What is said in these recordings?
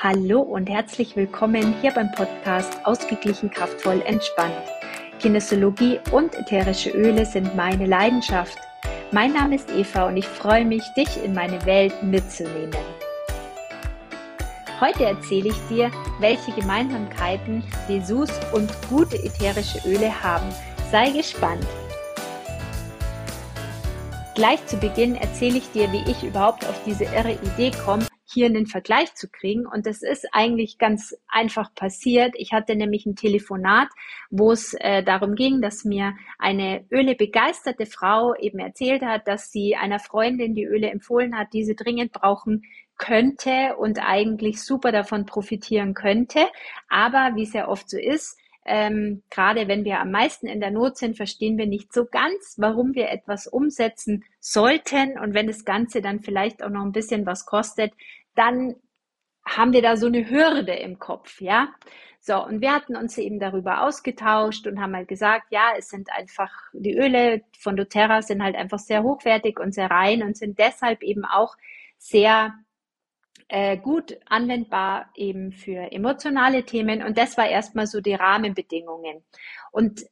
Hallo und herzlich willkommen hier beim Podcast Ausgeglichen, kraftvoll, entspannt. Kinesiologie und ätherische Öle sind meine Leidenschaft. Mein Name ist Eva und ich freue mich, dich in meine Welt mitzunehmen. Heute erzähle ich dir, welche Gemeinsamkeiten Jesus und gute ätherische Öle haben. Sei gespannt. Gleich zu Beginn erzähle ich dir, wie ich überhaupt auf diese irre Idee komme, einen Vergleich zu kriegen. Und das ist eigentlich ganz einfach passiert. Ich hatte nämlich ein Telefonat, wo es äh, darum ging, dass mir eine Öle begeisterte Frau eben erzählt hat, dass sie einer Freundin die Öle empfohlen hat, diese dringend brauchen könnte und eigentlich super davon profitieren könnte. Aber wie es ja oft so ist, ähm, gerade wenn wir am meisten in der Not sind, verstehen wir nicht so ganz, warum wir etwas umsetzen sollten. Und wenn das Ganze dann vielleicht auch noch ein bisschen was kostet, dann haben wir da so eine Hürde im Kopf, ja. So, und wir hatten uns eben darüber ausgetauscht und haben halt gesagt, ja, es sind einfach, die Öle von doTERRA sind halt einfach sehr hochwertig und sehr rein und sind deshalb eben auch sehr äh, gut anwendbar eben für emotionale Themen. Und das war erstmal so die Rahmenbedingungen. Und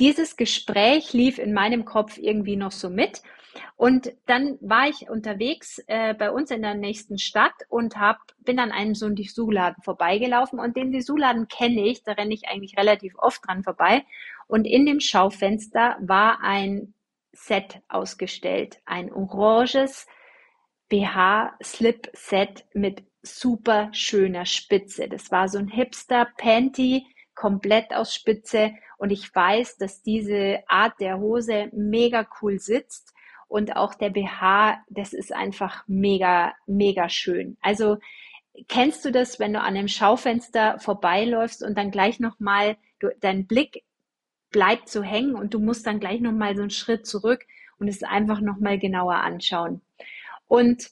dieses Gespräch lief in meinem Kopf irgendwie noch so mit. Und dann war ich unterwegs äh, bei uns in der nächsten Stadt und hab, bin an einem so einen Dessous-Laden vorbeigelaufen. Und den Dessous-Laden kenne ich, da renne ich eigentlich relativ oft dran vorbei. Und in dem Schaufenster war ein Set ausgestellt, ein oranges BH-Slip-Set mit super schöner Spitze. Das war so ein Hipster-Panty, komplett aus Spitze. Und ich weiß, dass diese Art der Hose mega cool sitzt. Und auch der BH, das ist einfach mega, mega schön. Also kennst du das, wenn du an einem Schaufenster vorbeiläufst und dann gleich nochmal, dein Blick bleibt so hängen und du musst dann gleich nochmal so einen Schritt zurück und es einfach nochmal genauer anschauen. Und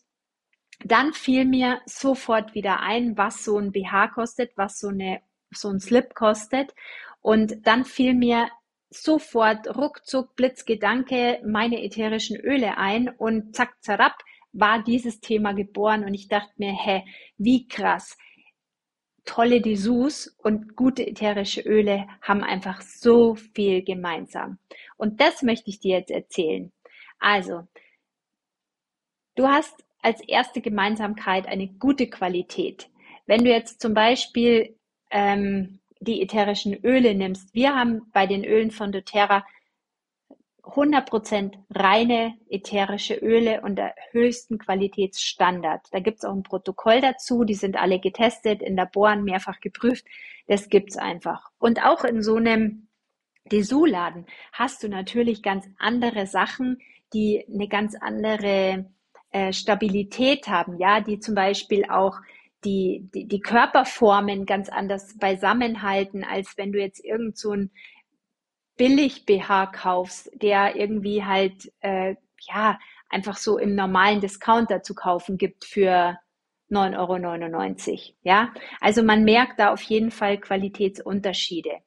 dann fiel mir sofort wieder ein, was so ein BH kostet, was so, eine, so ein Slip kostet. Und dann fiel mir sofort ruckzuck Blitzgedanke meine ätherischen Öle ein und zack, zerab war dieses Thema geboren und ich dachte mir, hä, wie krass. Tolle Dessous und gute ätherische Öle haben einfach so viel gemeinsam. Und das möchte ich dir jetzt erzählen. Also, Du hast als erste Gemeinsamkeit eine gute Qualität. Wenn du jetzt zum Beispiel ähm, die ätherischen Öle nimmst, wir haben bei den Ölen von doTERRA 100% reine ätherische Öle und der höchsten Qualitätsstandard. Da gibt es auch ein Protokoll dazu, die sind alle getestet, in Laboren mehrfach geprüft. Das gibt's einfach. Und auch in so einem Dessous-Laden hast du natürlich ganz andere Sachen, die eine ganz andere äh, Stabilität haben, ja, die zum Beispiel auch die, die, die Körperformen ganz anders beisammenhalten, als wenn du jetzt irgend so ein Billig-BH kaufst, der irgendwie halt, äh, ja, einfach so im normalen Discounter zu kaufen gibt für 9,99 Euro. Ja, also man merkt da auf jeden Fall Qualitätsunterschiede.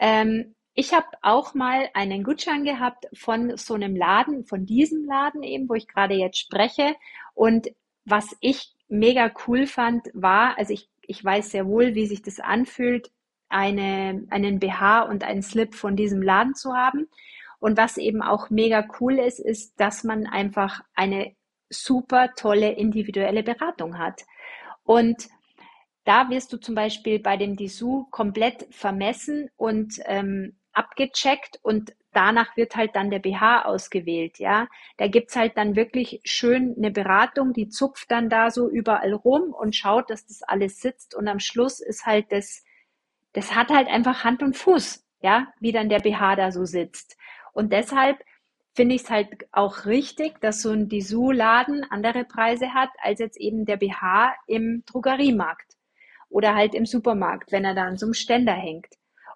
Ähm, ich habe auch mal einen Gutschein gehabt von so einem Laden, von diesem Laden eben, wo ich gerade jetzt spreche. Und was ich mega cool fand, war, also ich, ich weiß sehr wohl, wie sich das anfühlt, eine, einen BH und einen Slip von diesem Laden zu haben. Und was eben auch mega cool ist, ist, dass man einfach eine super tolle individuelle Beratung hat. Und da wirst du zum Beispiel bei dem Dessous komplett vermessen und ähm, abgecheckt und danach wird halt dann der BH ausgewählt, ja. Da gibt's halt dann wirklich schön eine Beratung, die zupft dann da so überall rum und schaut, dass das alles sitzt und am Schluss ist halt das, das hat halt einfach Hand und Fuß, ja, wie dann der BH da so sitzt. Und deshalb finde ich es halt auch richtig, dass so ein Dessous-Laden andere Preise hat, als jetzt eben der BH im Drogeriemarkt oder halt im Supermarkt, wenn er da an so einem Ständer hängt.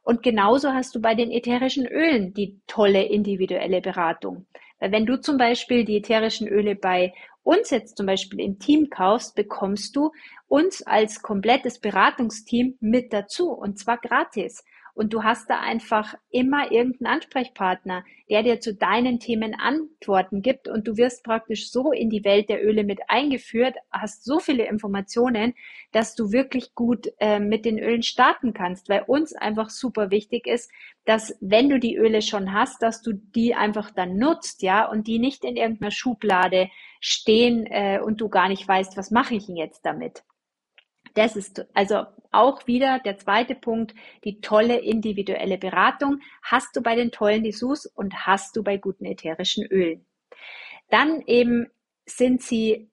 Und genauso hast du bei den ätherischen Ölen die tolle individuelle Beratung. Weil wenn du zum Beispiel die ätherischen Öle bei uns jetzt zum Beispiel im Team kaufst, bekommst du uns als komplettes Beratungsteam mit dazu und zwar gratis. Und du hast da einfach immer irgendeinen Ansprechpartner, der dir zu deinen Themen Antworten gibt und du wirst praktisch so in die Welt der Öle mit eingeführt, hast so viele Informationen, dass du wirklich gut äh, mit den Ölen starten kannst, weil uns einfach super wichtig ist, dass wenn du die Öle schon hast, dass du die einfach dann nutzt, ja, und die nicht in irgendeiner Schublade stehen äh, und du gar nicht weißt, was mache ich denn jetzt damit. Das ist also auch wieder der zweite Punkt, die tolle individuelle Beratung hast du bei den tollen Dessous und hast du bei guten ätherischen Ölen. Dann eben sind sie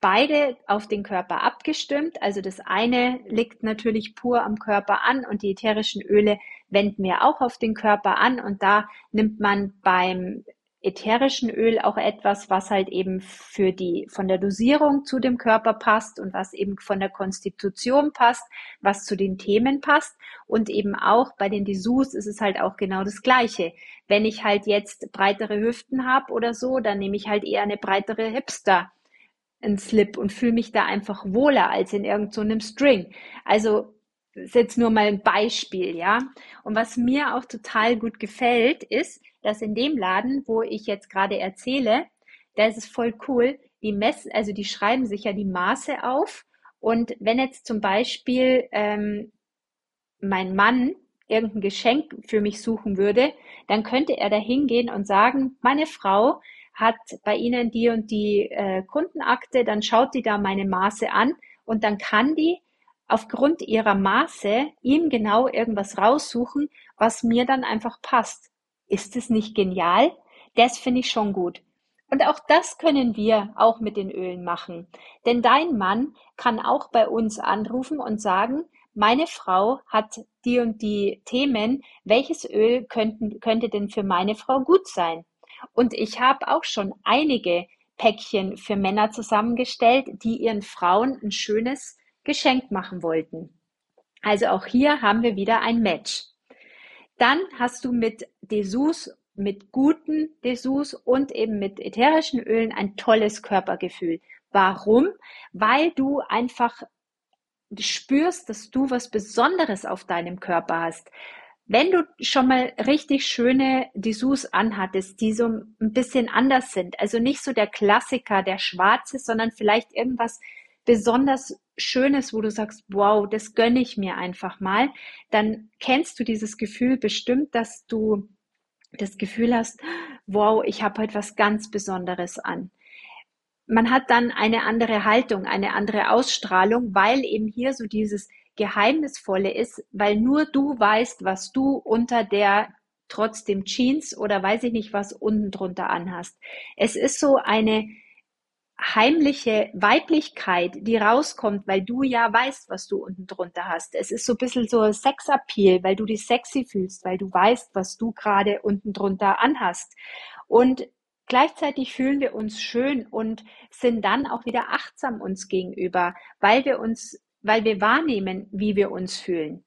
beide auf den Körper abgestimmt. Also das eine liegt natürlich pur am Körper an und die ätherischen Öle wenden wir auch auf den Körper an und da nimmt man beim ätherischen Öl auch etwas, was halt eben für die, von der Dosierung zu dem Körper passt und was eben von der Konstitution passt, was zu den Themen passt. Und eben auch bei den Dessous ist es halt auch genau das Gleiche. Wenn ich halt jetzt breitere Hüften habe oder so, dann nehme ich halt eher eine breitere Hipster einen Slip und fühle mich da einfach wohler als in irgendeinem so String. Also ist jetzt nur mal ein Beispiel, ja. Und was mir auch total gut gefällt, ist, dass in dem Laden, wo ich jetzt gerade erzähle, da ist es voll cool, die messen, also die schreiben sich ja die Maße auf. Und wenn jetzt zum Beispiel ähm, mein Mann irgendein Geschenk für mich suchen würde, dann könnte er da hingehen und sagen, meine Frau hat bei Ihnen die und die äh, Kundenakte, dann schaut die da meine Maße an und dann kann die aufgrund ihrer Maße ihm genau irgendwas raussuchen, was mir dann einfach passt. Ist es nicht genial? Das finde ich schon gut. Und auch das können wir auch mit den Ölen machen. Denn dein Mann kann auch bei uns anrufen und sagen, meine Frau hat die und die Themen, welches Öl könnten, könnte denn für meine Frau gut sein? Und ich habe auch schon einige Päckchen für Männer zusammengestellt, die ihren Frauen ein schönes Geschenk machen wollten. Also auch hier haben wir wieder ein Match. Dann hast du mit Dessous, mit guten Dessous und eben mit ätherischen Ölen ein tolles Körpergefühl. Warum? Weil du einfach spürst, dass du was Besonderes auf deinem Körper hast. Wenn du schon mal richtig schöne Dessous anhattest, die so ein bisschen anders sind, also nicht so der Klassiker, der schwarze, sondern vielleicht irgendwas besonders Schönes, wo du sagst, wow, das gönne ich mir einfach mal, dann kennst du dieses Gefühl bestimmt, dass du das Gefühl hast, wow, ich habe heute was ganz Besonderes an. Man hat dann eine andere Haltung, eine andere Ausstrahlung, weil eben hier so dieses Geheimnisvolle ist, weil nur du weißt, was du unter der trotzdem Jeans oder weiß ich nicht was unten drunter anhast. Es ist so eine heimliche Weiblichkeit, die rauskommt, weil du ja weißt, was du unten drunter hast. Es ist so ein bisschen so Sexappeal, weil du dich sexy fühlst, weil du weißt, was du gerade unten drunter anhast. Und gleichzeitig fühlen wir uns schön und sind dann auch wieder achtsam uns gegenüber, weil wir uns, weil wir wahrnehmen, wie wir uns fühlen.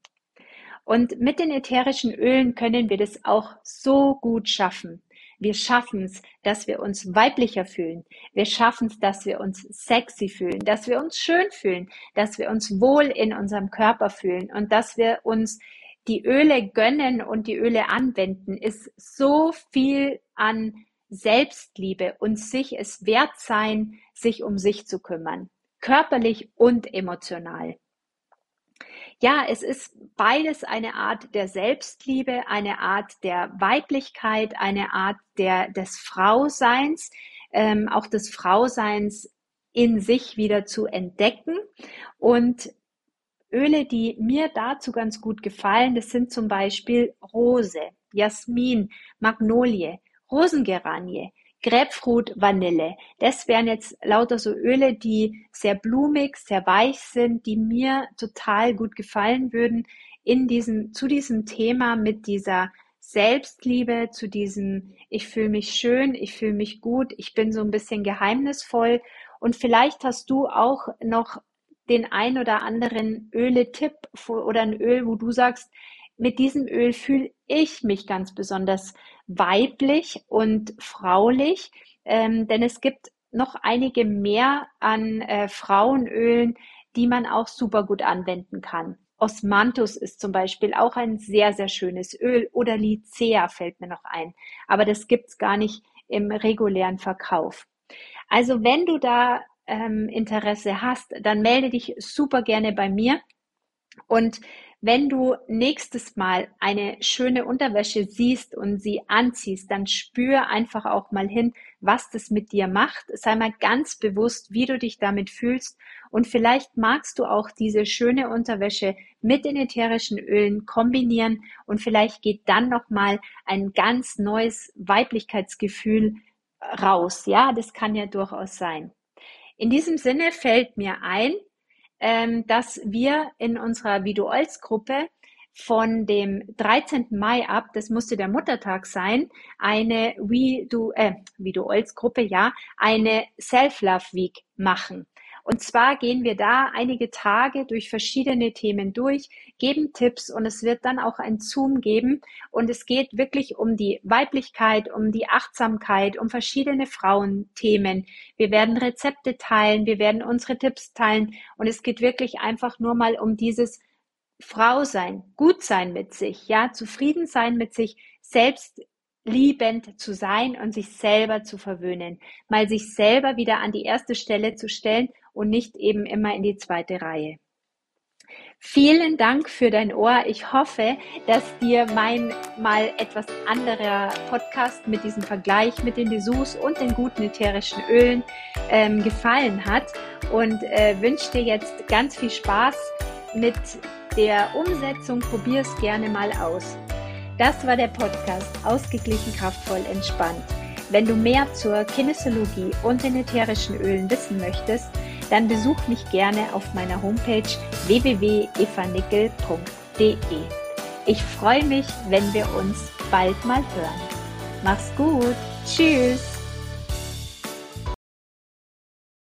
Und mit den ätherischen Ölen können wir das auch so gut schaffen. Wir schaffen es, dass wir uns weiblicher fühlen. Wir schaffen es, dass wir uns sexy fühlen, dass wir uns schön fühlen, dass wir uns wohl in unserem Körper fühlen und dass wir uns die Öle gönnen und die Öle anwenden, ist so viel an Selbstliebe und sich es wert sein, sich um sich zu kümmern, körperlich und emotional. Ja, es ist beides eine Art der Selbstliebe, eine Art der Weiblichkeit, eine Art der, des Frauseins, ähm, auch des Frauseins in sich wieder zu entdecken. Und Öle, die mir dazu ganz gut gefallen, das sind zum Beispiel Rose, Jasmin, Magnolie, Rosengeranie, Grapefruit, Vanille. Das wären jetzt lauter so Öle, die sehr blumig, sehr weich sind, die mir total gut gefallen würden in diesem, zu diesem Thema mit dieser Selbstliebe, zu diesem, ich fühle mich schön, ich fühle mich gut, ich bin so ein bisschen geheimnisvoll. Und vielleicht hast du auch noch den ein oder anderen Öle-Tipp oder ein Öl, wo du sagst, mit diesem Öl fühle ich mich ganz besonders weiblich und fraulich, ähm, denn es gibt noch einige mehr an äh, Frauenölen, die man auch super gut anwenden kann. Osmanthus ist zum Beispiel auch ein sehr, sehr schönes Öl oder Lycea fällt mir noch ein. Aber das gibt's gar nicht im regulären Verkauf. Also wenn du da ähm, Interesse hast, dann melde dich super gerne bei mir. Und wenn du nächstes Mal eine schöne Unterwäsche siehst und sie anziehst, dann spür einfach auch mal hin, was das mit dir macht. Sei mal ganz bewusst, wie du dich damit fühlst. Und vielleicht magst du auch diese schöne Unterwäsche mit den ätherischen Ölen kombinieren und vielleicht geht dann nochmal ein ganz neues Weiblichkeitsgefühl raus. Ja, das kann ja durchaus sein. In diesem Sinne fällt mir ein, dass wir in unserer Videoals-Gruppe von dem 13. Mai ab, das musste der Muttertag sein, eine We Do, äh, Video-Olz-Gruppe, ja, eine Self-Love Week machen. Und zwar gehen wir da einige Tage durch verschiedene Themen durch, geben Tipps und es wird dann auch ein Zoom geben. Und es geht wirklich um die Weiblichkeit, um die Achtsamkeit, um verschiedene Frauenthemen. Wir werden Rezepte teilen, wir werden unsere Tipps teilen und es geht wirklich einfach nur mal um dieses Frau sein, gut sein mit sich, ja, zufrieden sein mit sich, selbst liebend zu sein und sich selber zu verwöhnen, mal sich selber wieder an die erste Stelle zu stellen und nicht eben immer in die zweite Reihe. Vielen Dank für dein Ohr. Ich hoffe, dass dir mein mal etwas anderer Podcast mit diesem Vergleich mit den Dessous und den guten ätherischen Ölen ähm, gefallen hat und äh, wünsche dir jetzt ganz viel Spaß mit der Umsetzung. Probier es gerne mal aus. Das war der Podcast Ausgeglichen, kraftvoll, entspannt. Wenn du mehr zur Kinesiologie und den ätherischen Ölen wissen möchtest, dann besuch mich gerne auf meiner Homepage www.evanickel.de. Ich freue mich, wenn wir uns bald mal hören. Mach's gut. Tschüss.